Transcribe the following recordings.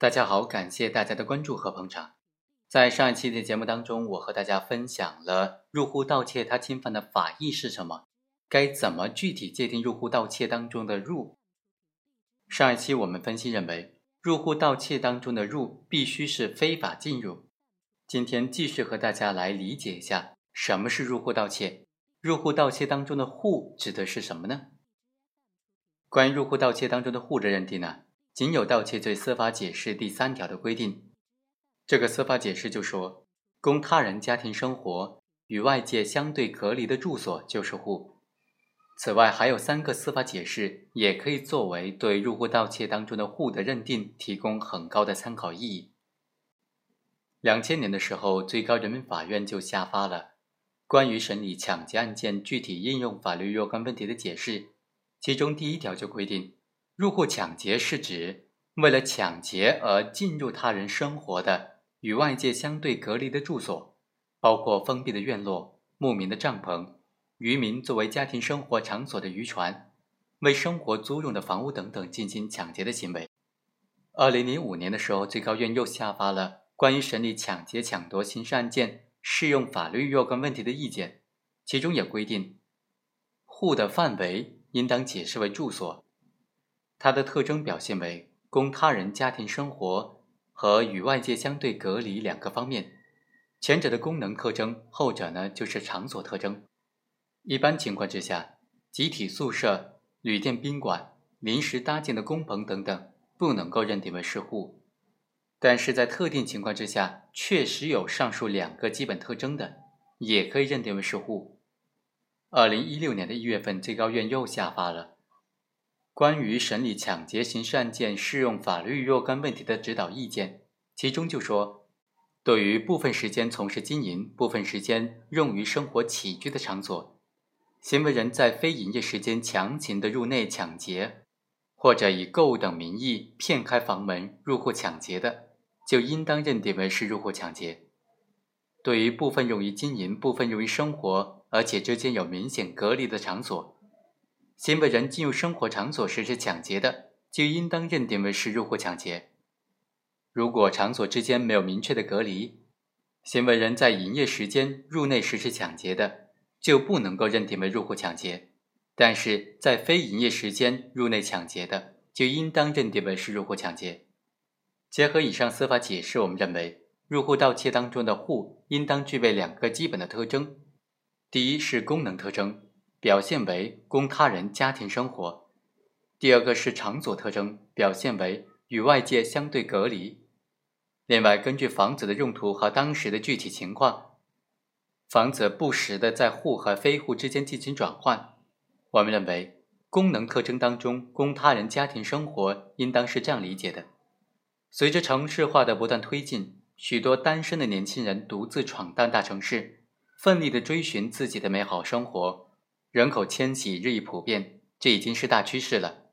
大家好，感谢大家的关注和捧场。在上一期的节目当中，我和大家分享了入户盗窃它侵犯的法益是什么，该怎么具体界定入户盗窃当中的入。上一期我们分析认为，入户盗窃当中的入必须是非法进入。今天继续和大家来理解一下什么是入户盗窃，入户盗窃当中的户指的是什么呢？关于入户盗窃当中的户的认定呢？仅有盗窃罪司法解释第三条的规定，这个司法解释就说，供他人家庭生活与外界相对隔离的住所就是户。此外，还有三个司法解释也可以作为对入户盗窃当中的户的认定提供很高的参考意义。两千年的时候，最高人民法院就下发了关于审理抢劫案件具体应用法律若干问题的解释，其中第一条就规定。入户抢劫是指为了抢劫而进入他人生活的与外界相对隔离的住所，包括封闭的院落、牧民的帐篷、渔民作为家庭生活场所的渔船、为生活租用的房屋等等进行抢劫的行为。二零零五年的时候，最高院又下发了关于审理抢劫抢夺刑事案件适用法律若干问题的意见，其中也规定，户的范围应当解释为住所。它的特征表现为供他人家庭生活和与外界相对隔离两个方面，前者的功能特征，后者呢就是场所特征。一般情况之下，集体宿舍、旅店宾馆、临时搭建的工棚等等不能够认定为是户，但是在特定情况之下，确实有上述两个基本特征的，也可以认定为是户。二零一六年的一月份，最高院又下发了。关于审理抢劫刑事案件适用法律若干问题的指导意见，其中就说，对于部分时间从事经营、部分时间用于生活起居的场所，行为人在非营业时间强行的入内抢劫，或者以购物等名义骗开房门入户抢劫的，就应当认定为是入户抢劫。对于部分用于经营、部分用于生活，而且之间有明显隔离的场所，行为人进入生活场所实施抢劫的，就应当认定为是入户抢劫。如果场所之间没有明确的隔离，行为人在营业时间入内实施抢劫的，就不能够认定为入户抢劫；但是在非营业时间入内抢劫的，就应当认定为是入户抢劫。结合以上司法解释，我们认为入户盗窃当中的户应当具备两个基本的特征：第一是功能特征。表现为供他人家庭生活，第二个是场所特征，表现为与外界相对隔离。另外，根据房子的用途和当时的具体情况，房子不时的在户和非户之间进行转换。我们认为，功能特征当中供他人家庭生活，应当是这样理解的：随着城市化的不断推进，许多单身的年轻人独自闯荡大城市，奋力的追寻自己的美好生活。人口迁徙日益普遍，这已经是大趋势了。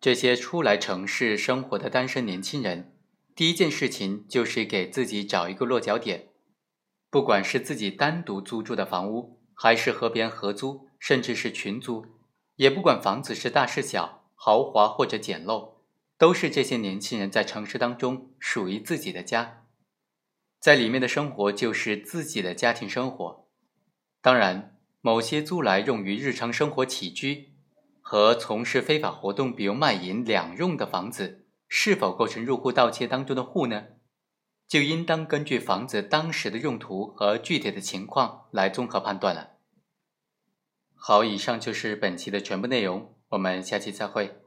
这些初来城市生活的单身年轻人，第一件事情就是给自己找一个落脚点。不管是自己单独租住的房屋，还是和别人合租，甚至是群租，也不管房子是大是小，豪华或者简陋，都是这些年轻人在城市当中属于自己的家，在里面的生活就是自己的家庭生活。当然。某些租来用于日常生活起居和从事非法活动，比如卖淫两用的房子，是否构成入户盗窃当中的户呢？就应当根据房子当时的用途和具体的情况来综合判断了。好，以上就是本期的全部内容，我们下期再会。